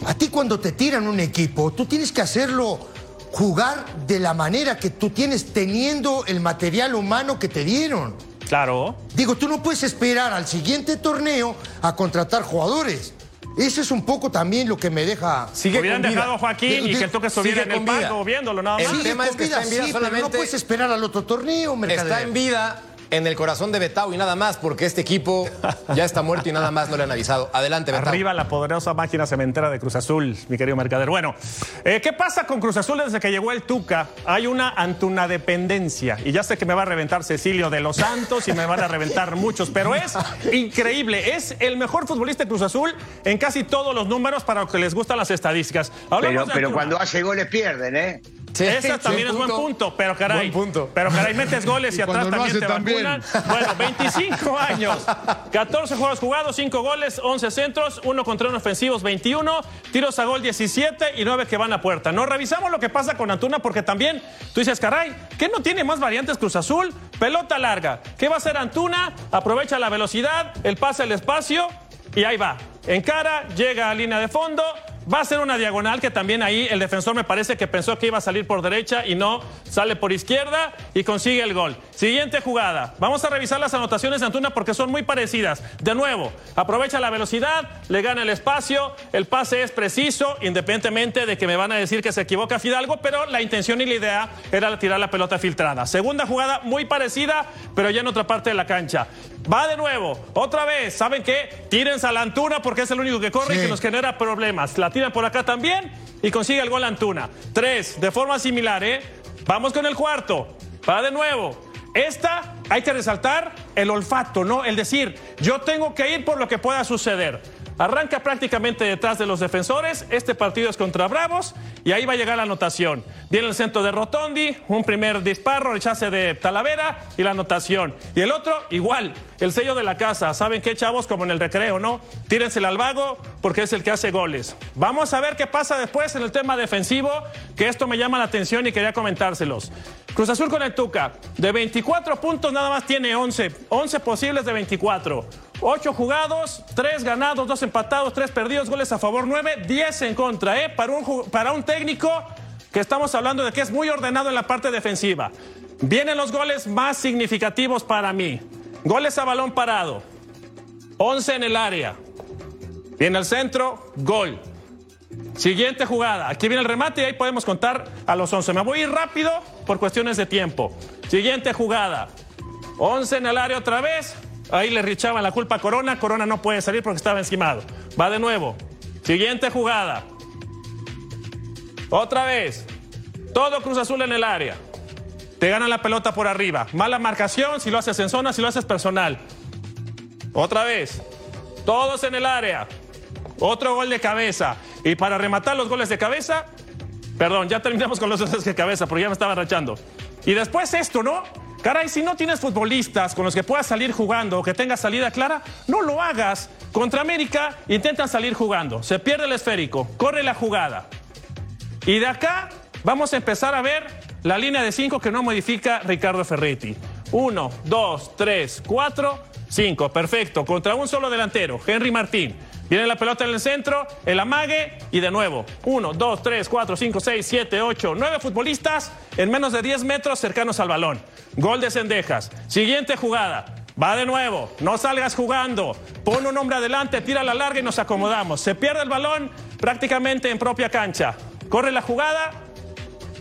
A ti cuando te tiran un equipo, tú tienes que hacerlo jugar de la manera que tú tienes teniendo el material humano que te dieron. Claro. Digo, tú no puedes esperar al siguiente torneo a contratar jugadores. Eso es un poco también lo que me deja. Sigue Hubieran dejado a Joaquín De- y que el toque estuviera en el banco viéndolo nada El más. Sigue tema es que está en vida sí, pero no puedes esperar al otro torneo, Mercader. Está en vida en el corazón de Betao y nada más, porque este equipo ya está muerto y nada más no le han avisado. Adelante, Betao. Arriba la poderosa máquina cementera de Cruz Azul, mi querido Mercader. Bueno, eh, ¿qué pasa con Cruz Azul desde que llegó el Tuca? Hay una antuna dependencia. Y ya sé que me va a reventar Cecilio de los Santos y me van a reventar muchos, pero es increíble. Es el mejor futbolista de Cruz Azul en casi todos los números para los que les gustan las estadísticas. Hablamos Pero, pero cuando hace goles pierden, ¿eh? Sí, Esa también es buen punto, pero caray. Buen punto. Pero caray, metes goles y, Y atrás también te también. vacunan. Bueno, 25 años, 14 juegos jugados, 5 goles, 11 centros, 1 contra 1 ofensivos, 21, tiros a gol 17 y 9 que van a puerta. No revisamos lo que pasa con Antuna porque también tú dices, caray, ¿qué no tiene más variantes Cruz Azul? Pelota larga. ¿Qué va a hacer Antuna? Aprovecha la velocidad, el pase al espacio y ahí va. Encara, llega a línea de fondo, va a ser una diagonal que también ahí el defensor me parece que pensó que iba a salir por derecha y no, sale por izquierda y consigue el gol. Siguiente jugada. Vamos a revisar las anotaciones de Antuna porque son muy parecidas. De nuevo, aprovecha la velocidad, le gana el espacio, el pase es preciso, independientemente de que me van a decir que se equivoca Fidalgo, pero la intención y la idea era tirar la pelota filtrada. Segunda jugada muy parecida, pero ya en otra parte de la cancha. Va de nuevo, otra vez, ¿saben qué? Tírense a la Antuna porque es el único que corre y que nos genera problemas. La tiran por acá también y consigue el gol Antuna. Tres, de forma similar, ¿eh? Vamos con el cuarto. Va de nuevo. Esta hay que resaltar el olfato, ¿no? El decir, yo tengo que ir por lo que pueda suceder. Arranca prácticamente detrás de los defensores. Este partido es contra Bravos y ahí va a llegar la anotación. Viene el centro de Rotondi, un primer disparo, rechace de Talavera y la anotación. Y el otro, igual, el sello de la casa. ¿Saben qué, chavos? Como en el recreo, ¿no? Tírensela al vago porque es el que hace goles. Vamos a ver qué pasa después en el tema defensivo, que esto me llama la atención y quería comentárselos. Cruz Azul con el Tuca, de 24 puntos nada más tiene 11, 11 posibles de 24. 8 jugados, 3 ganados, 2 empatados, 3 perdidos, goles a favor 9, 10 en contra, ¿eh? Para un, para un técnico que estamos hablando de que es muy ordenado en la parte defensiva. Vienen los goles más significativos para mí. Goles a balón parado, 11 en el área. Viene al centro, gol. Siguiente jugada. Aquí viene el remate y ahí podemos contar a los 11. Me voy a ir rápido por cuestiones de tiempo. Siguiente jugada. 11 en el área otra vez. Ahí le richaban la culpa a Corona. Corona no puede salir porque estaba encimado. Va de nuevo. Siguiente jugada. Otra vez. Todo Cruz Azul en el área. Te ganan la pelota por arriba. Mala marcación si lo haces en zona, si lo haces personal. Otra vez. Todos en el área. Otro gol de cabeza. Y para rematar los goles de cabeza, perdón, ya terminamos con los goles de cabeza, porque ya me estaba rachando. Y después esto, ¿no? Caray, si no tienes futbolistas con los que puedas salir jugando o que tengas salida clara, no lo hagas. Contra América intentan salir jugando. Se pierde el esférico, corre la jugada. Y de acá vamos a empezar a ver la línea de cinco que no modifica Ricardo Ferretti. Uno, dos, tres, cuatro, cinco. Perfecto. Contra un solo delantero, Henry Martín. Viene la pelota en el centro, el amague y de nuevo. Uno, dos, tres, cuatro, cinco, seis, siete, ocho, nueve futbolistas en menos de 10 metros cercanos al balón. Gol de Cendejas. Siguiente jugada. Va de nuevo, no salgas jugando, pon un hombre adelante, tira la larga y nos acomodamos. Se pierde el balón prácticamente en propia cancha. Corre la jugada,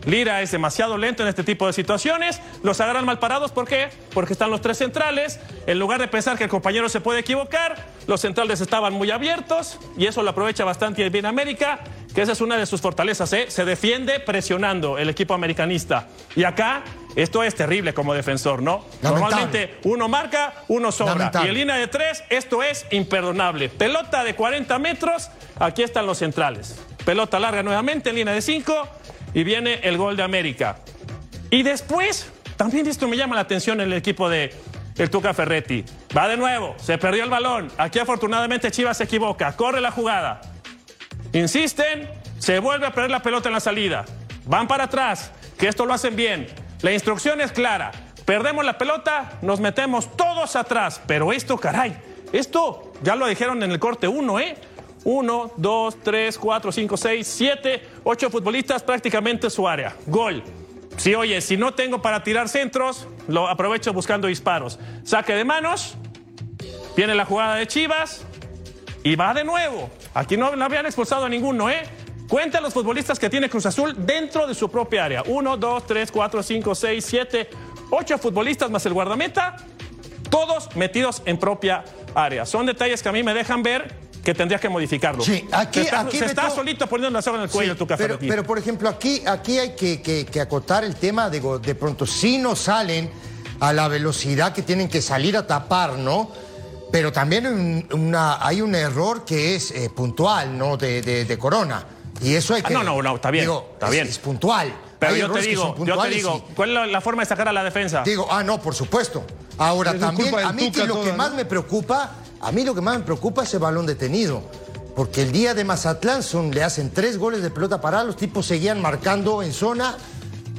Lira es demasiado lento en este tipo de situaciones. Los agarran mal parados. ¿Por qué? Porque están los tres centrales. En lugar de pensar que el compañero se puede equivocar, los centrales estaban muy abiertos y eso lo aprovecha bastante bien América, que esa es una de sus fortalezas. ¿eh? Se defiende presionando el equipo americanista. Y acá esto es terrible como defensor, ¿no? Normalmente uno marca, uno sobra. Y en línea de tres, esto es imperdonable. Pelota de 40 metros, aquí están los centrales. Pelota larga nuevamente en línea de cinco y viene el gol de América. Y después, también esto me llama la atención en el equipo de el Tuca Ferretti. Va de nuevo, se perdió el balón. Aquí afortunadamente Chivas se equivoca, corre la jugada. Insisten, se vuelve a perder la pelota en la salida. Van para atrás, que esto lo hacen bien. La instrucción es clara. Perdemos la pelota, nos metemos todos atrás. Pero esto, caray, esto ya lo dijeron en el corte 1, ¿eh? Uno, dos, tres, cuatro, cinco, seis, siete, ocho futbolistas, prácticamente su área. Gol. Si oye, si no tengo para tirar centros, lo aprovecho buscando disparos. Saque de manos, viene la jugada de Chivas y va de nuevo. Aquí no, no habían expulsado a ninguno, ¿eh? Cuenta los futbolistas que tiene Cruz Azul dentro de su propia área. Uno, dos, tres, cuatro, cinco, seis, siete, ocho futbolistas más el guardameta, todos metidos en propia área. Son detalles que a mí me dejan ver que tendrías que modificarlo. Sí, aquí, se aquí está solito poniendo la soga en el cuello tu café. Pero, pero, por ejemplo, aquí, aquí hay que, acotar el tema de, de pronto, si no salen a la velocidad que tienen que salir a tapar, ¿no? Pero también una, hay un error que es eh, puntual, ¿no? De, Corona. Y eso hay ah, que. no, no, no, está bien. está es, bien. Es puntual. Pero yo te digo, yo te digo, ¿cuál es la, forma de sacar a la defensa? Digo, ah, no, por supuesto. Ahora también, a mí lo que más me preocupa a mí lo que más me preocupa es el balón detenido. Porque el día de Mazatlán son, le hacen tres goles de pelota parada, los tipos seguían marcando en zona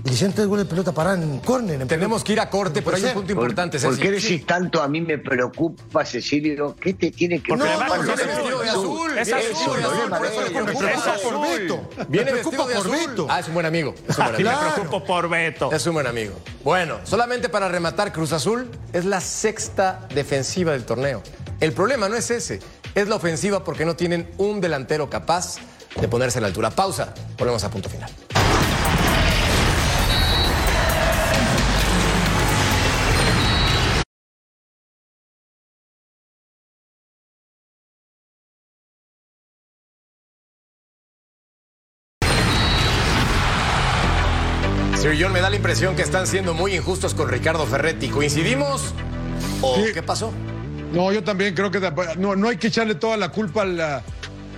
y le hicieron tres goles de pelota parada en córner. Tenemos que ir a corte, pero hay un punto importante. ¿Por, qué decís tanto a mí me preocupa, Cecilio? ¿Qué te tiene que no, no, viene vestido de azul. Es azul. Es azul. por Beto. Viene vestido de azul. Ah, es un buen amigo. Es un buen amigo. Me preocupo por Beto. Es un buen amigo. Bueno, solamente para rematar, Cruz Azul es la sexta defensiva del torneo. El problema no es ese, es la ofensiva porque no tienen un delantero capaz de ponerse a la altura. Pausa, volvemos a punto final. Sir John, me da la impresión que están siendo muy injustos con Ricardo Ferretti. ¿Coincidimos? ¿O qué pasó? No, yo también creo que no, no hay que echarle toda la culpa a la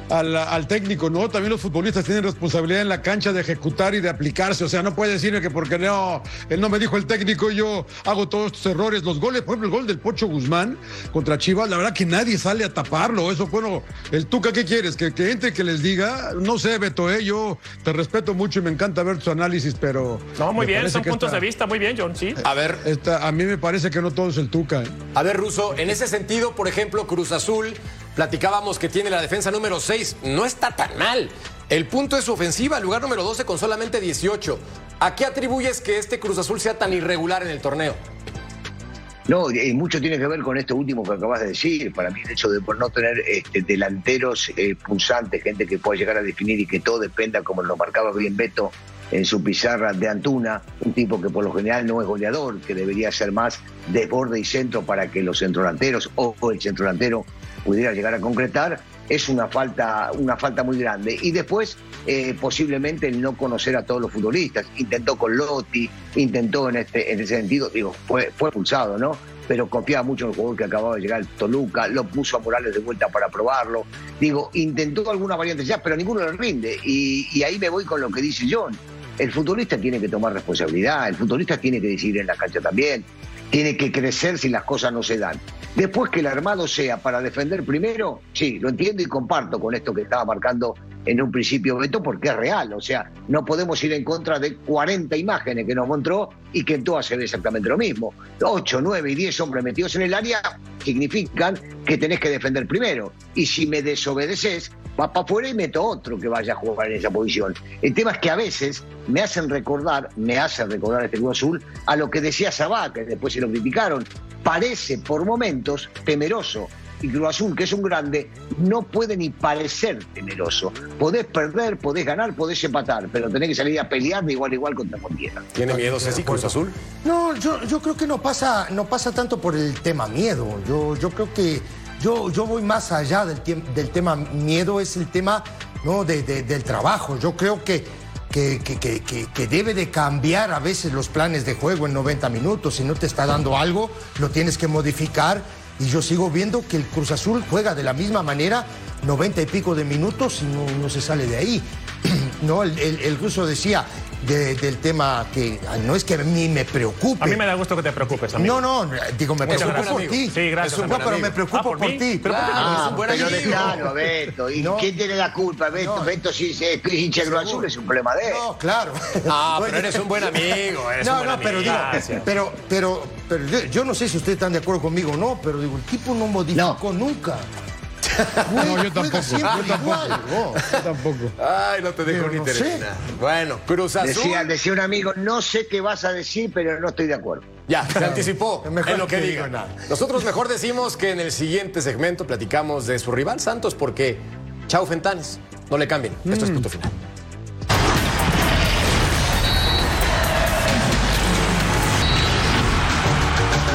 al, técnico, ¿no? También los futbolistas tienen responsabilidad en la cancha de ejecutar y de aplicarse. O sea, no puede decirme que porque no, él no me dijo el técnico, yo hago todos estos errores. Los goles, por ejemplo, el gol del Pocho Guzmán contra Chivas, la verdad que nadie sale a taparlo. Eso, bueno, el Tuca, ¿qué quieres? Que, que entre que les diga. No sé, Beto, ¿eh? yo te respeto mucho y me encanta ver tu análisis, pero. No, muy bien, son puntos de vista, muy bien, John, sí. A ver. a mí me parece que no todo es el Tuca. ¿eh? A ver, Ruso, en ese sentido, por ejemplo, Cruz Azul Platicábamos que tiene la defensa número 6. No está tan mal. El punto es su ofensiva, lugar número 12 con solamente 18. ¿A qué atribuyes que este Cruz Azul sea tan irregular en el torneo? No, y mucho tiene que ver con esto último que acabas de decir. Para mí, el hecho de no tener este, delanteros eh, pulsantes, gente que pueda llegar a definir y que todo dependa, como lo marcaba bien Beto en su pizarra de Antuna, un tipo que por lo general no es goleador, que debería ser más de borde y centro para que los centrodelanteros o el centrodelantero pudiera llegar a concretar, es una falta, una falta muy grande. Y después, eh, posiblemente, el no conocer a todos los futbolistas. Intentó con Lotti, intentó en este, en ese sentido, digo, fue, fue expulsado, ¿no? Pero confiaba mucho en el jugador que acababa de llegar al Toluca, lo puso a Morales de vuelta para probarlo. Digo, intentó algunas variantes ya, pero ninguno le rinde. Y ahí me voy con lo que dice John. El futbolista tiene que tomar responsabilidad, el futbolista tiene que decidir en la cancha también, tiene que crecer si las cosas no se dan. Después que el armado sea para defender primero, sí, lo entiendo y comparto con esto que estaba marcando en un principio Beto, porque es real. O sea, no podemos ir en contra de 40 imágenes que nos mostró y que en todas se ve exactamente lo mismo. 8, 9 y 10 hombres metidos en el área significan que tenés que defender primero. Y si me desobedeces, va para afuera y meto otro que vaya a jugar en esa posición. El tema es que a veces me hacen recordar, me hacen recordar este Cruz Azul a lo que decía Sabá, que después se lo criticaron. Parece por momentos temeroso. Y Cruz Azul, que es un grande, no puede ni parecer temeroso. Podés perder, podés ganar, podés empatar, pero tenés que salir a pelear de igual a igual contra cualquiera. ¿Tiene miedo Ceci Cruz Azul? No, yo, yo creo que no pasa, no pasa tanto por el tema miedo. Yo, yo creo que yo, yo voy más allá del, del tema miedo, es el tema ¿no? de- de- del trabajo. Yo creo que, que- que- que- que debe de cambiar a veces los planes de juego en 90 minutos. Si no te está dando algo, lo tienes que modificar. Y yo sigo viendo que el Cruz Azul juega de la misma manera 90 y pico de minutos y no, no se sale de ahí. No, el, el, el ruso decía de- del tema que ah, no es que a mí me preocupe. A mí me da gusto que te preocupes, amigo. No, no, digo, me Muchas preocupo gracias, por ti. Sí, gracias, Es un- amigo. pero me preocupo Ah, ¿por por ti. Pero ¿por Ah, un buen pero amigo. déjalo, Beto. ¿Y No. quién tiene la culpa, Beto? No. Beto, si es hincha Cruz Azul, es un problema de él. No, claro. Ah, pero eres un buen amigo. Eres un No, buen no, pero amigo. digo, pero, pero, pero yo, yo no sé si ustedes están de acuerdo conmigo o no, pero digo, el tipo no modificó nunca. No, yo tampoco. Yo tampoco. igual. no, yo tampoco. Ay, no te dejo ni no terminar. Bueno, Cruz Azul. Decía, decía un amigo, no sé qué vas a decir, pero no estoy de acuerdo. Ya, se anticipó Mejor en lo que que diga. diga nada. Nosotros mejor decimos que en el siguiente segmento platicamos de su rival Santos porque Chao Fentanes, no le cambien. Esto es Mm. punto final.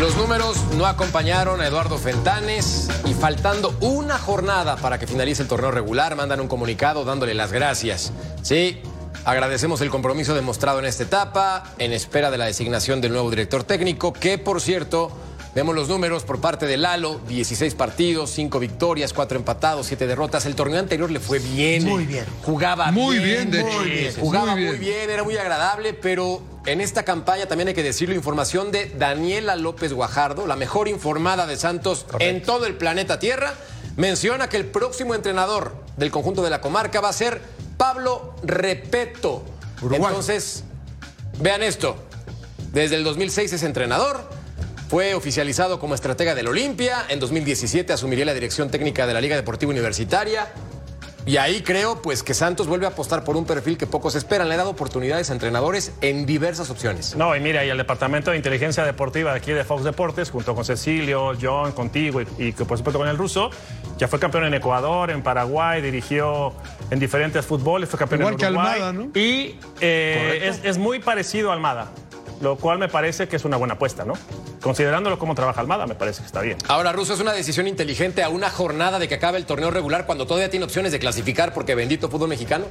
Los números no acompañaron a Eduardo Fentanes y faltando una jornada para que finalice el torneo regular, mandan un comunicado dándole las gracias. Sí, agradecemos el compromiso demostrado en esta etapa, en espera de la designación del nuevo director técnico, que por cierto, vemos los números por parte de Lalo, 16 partidos, 5 victorias, 4 empatados, 7 derrotas. El torneo anterior le fue bien. Muy bien. Jugaba Muy bien. bien, de muy hecho. bien. Sí, Jugaba muy bien, era muy agradable, pero en esta campaña también hay que decirlo, información de Daniela López Guajardo, la mejor informada de Santos en todo el planeta Tierra, menciona que el próximo entrenador del conjunto de la comarca va a ser Pablo Repeto. Uruguay. Entonces, vean esto, desde el 2006 es entrenador, fue oficializado como estratega del Olimpia, en 2017 asumiría la dirección técnica de la Liga Deportiva Universitaria. Y ahí creo pues que Santos vuelve a apostar por un perfil que pocos esperan. Le ha dado oportunidades a entrenadores en diversas opciones. No, y mira, y el departamento de inteligencia deportiva de aquí de Fox Deportes, junto con Cecilio, John, contigo y, y que, por supuesto con el ruso, ya fue campeón en Ecuador, en Paraguay, dirigió en diferentes fútboles, fue campeón Igual en que Uruguay. Almada, ¿no? Y eh, es, es muy parecido a Almada, lo cual me parece que es una buena apuesta, ¿no? Considerándolo cómo trabaja Almada, me parece que está bien. Ahora, Russo, es una decisión inteligente a una jornada de que acabe el torneo regular cuando todavía tiene opciones de clasificar porque bendito fútbol mexicano.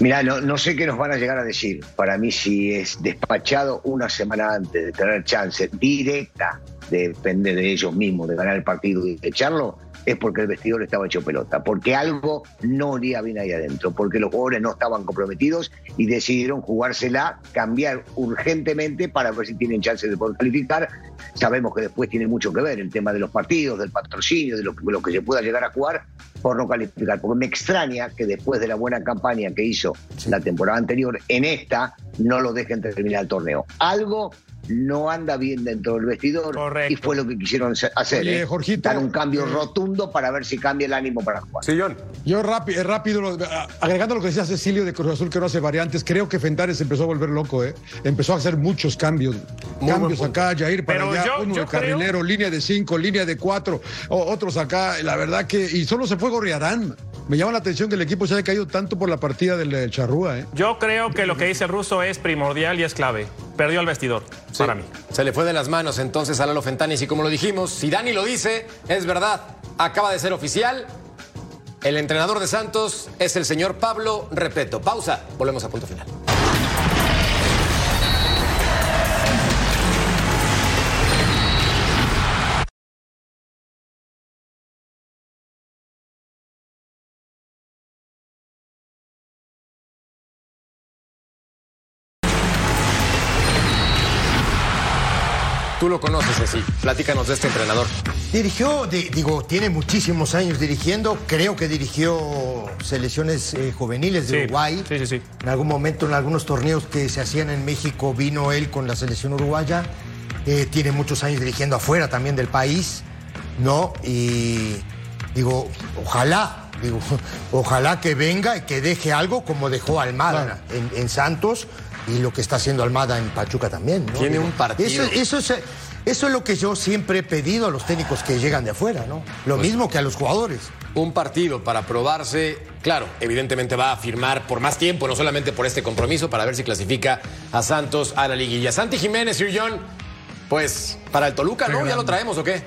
Mira, no, no sé qué nos van a llegar a decir. Para mí, si es despachado una semana antes de tener chance directa, depende de ellos mismos, de ganar el partido y de echarlo, es porque el vestidor estaba hecho pelota, porque algo no olía bien ahí adentro, porque los jugadores no estaban comprometidos y decidieron jugársela, cambiar urgentemente para ver si tienen chance de poder calificar. Sabemos que después tiene mucho que ver el tema de los partidos, del patrocinio, de lo que se pueda llegar a jugar por no calificar. Porque me extraña que después de la buena campaña que hizo la temporada anterior, en esta no lo dejen terminar el torneo. Algo no anda bien dentro del vestidor Correcto. y fue lo que quisieron hacer. Oye, ¿eh? Jorgito, Dar un cambio eh, rotundo para ver si cambia el ánimo para jugar. Sí, John. Yo rápido, rápido a- agregando lo que decía Cecilio de Cruz Azul, que no hace variantes, creo que Fentanes se empezó a volver loco, ¿eh? Empezó a hacer muchos cambios. Muy cambios acá, Jair para Pero allá, yo- uno yo de carrilero, línea de cinco, línea de cuatro, otros acá. La verdad que. Y solo se fue Gorriarán. Me llama la atención que el equipo se haya caído tanto por la partida del, Charrúa, ¿eh? Yo creo que lo que dice el ruso es primordial y es clave. Perdió el vestidor, Sí. para mí. Se le fue de las manos entonces a Lalo Fentanes y como lo dijimos, si Dani lo dice, es verdad. acaba de ser oficial. El entrenador de Santos es el señor Pablo Repeto. Pausa, volvemos a punto final. Tú lo conoces así. Platícanos de este entrenador. Dirigió, di- digo, tiene muchísimos años dirigiendo. Creo que dirigió selecciones eh, juveniles de Sí, Uruguay. sí, sí, sí. En algún momento, en algunos torneos que se hacían en México, vino él con la selección uruguaya. Eh, tiene muchos años dirigiendo afuera también del país, ¿no? Y digo, ojalá, digo, ojalá que venga y que deje algo como dejó Almada en, en Santos y lo que está haciendo Almada en Pachuca también, ¿no? Tiene un partido. Eso, eso es, eso es lo que yo siempre he pedido a los técnicos que llegan de afuera, ¿no? Lo Pues mismo que a los jugadores. un partido para probarse. Claro, evidentemente va a firmar por más tiempo, no solamente por este compromiso, para ver si clasifica a Santos a la liguilla. Santi Jiménez, Sir John, pues para el Toluca, ¿no? ¿Ya lo traemos o qué?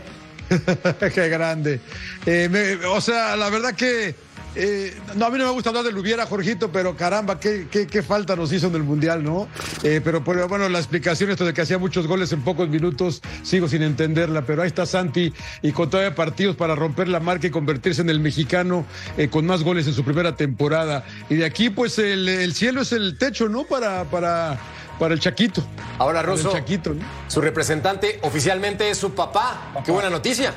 Qué grande. Eh, me- o sea, la verdad que. Eh, no, a mí no me gusta hablar del hubiera, Jorgito, pero caramba, qué, qué- qué falta nos hizo en el Mundial, ¿no? Eh, pero, pero, bueno, la explicación esto de que hacía muchos goles en pocos minutos, sigo sin entenderla, pero ahí está Santi y con todavía partidos para romper la marca y convertirse en el mexicano eh, con más goles en su primera temporada. Y de aquí, pues, el, el cielo es el techo, ¿no? Para, para, para el Chaquito. Ahora, Russo, Chaquito, ¿no? su representante oficialmente es su papá. Qué buena noticia.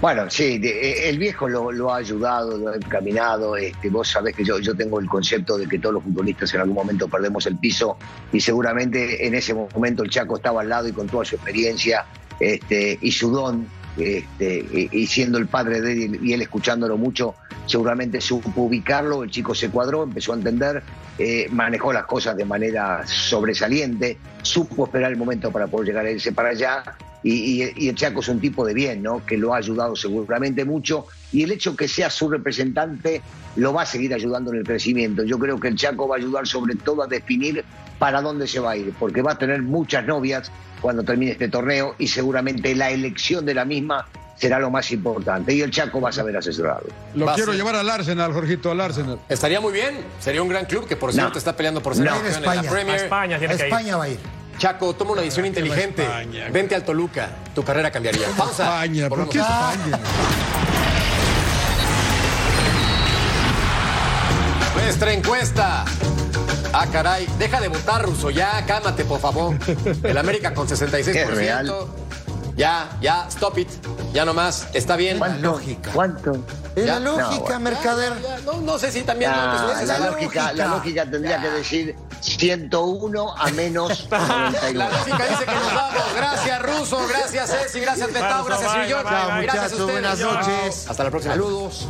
Bueno, sí, de- eh, el viejo lo, ha ayudado, lo ha encaminado. Este, vos sabés que yo, yo tengo el concepto de que todos los futbolistas en algún momento perdemos el piso y seguramente en ese momento el Chaco estaba al lado y con toda su experiencia este, y su don, este, y, y siendo el padre de él y él escuchándolo mucho, seguramente supo ubicarlo, el chico se cuadró, empezó a entender, eh, manejó las cosas de manera sobresaliente, supo esperar el momento para poder llegar a irse para allá y, y- y el Chaco es un tipo de bien, ¿no? Que lo ha ayudado seguramente mucho y el hecho que sea su representante lo va a seguir ayudando en el crecimiento. Yo creo que el Chaco va a ayudar sobre todo a definir para dónde se va a ir, porque va a tener muchas novias cuando termine este torneo y seguramente la elección de la misma será lo más importante y el Chaco va a saber asesorarlo. Lo Va quiero llevar al Arsenal, Jorgito, al Arsenal. Estaría muy bien. Sería un gran club que, por No. cierto, está peleando por ser No. campeón en la España. A. España A tiene que ir. España va a ir. Chaco, toma una decisión inteligente. España? Vente al Toluca. Tu carrera cambiaría. Pausa. España, ¿por qué España? Nuestra encuesta. Ah, caray. Deja de votar, Ruso. Ya, cálmate, por favor. El América con 66%. Es real. Ya, ya, stop it. Ya nomás. Está bien. La lógica. ¿Cuánto? Es la lógica, No, Mercader. Ya, no, no sé si también. Ah, no, pues, la, esa es lógica, la lógica tendría que decir 101 a menos La 91. lógica dice que nos vamos. Gracias, Ruso. Gracias, Ceci. Gracias. Ruso, Gracias. Gracias a ustedes. buenas noches. Hasta la próxima. Saludos.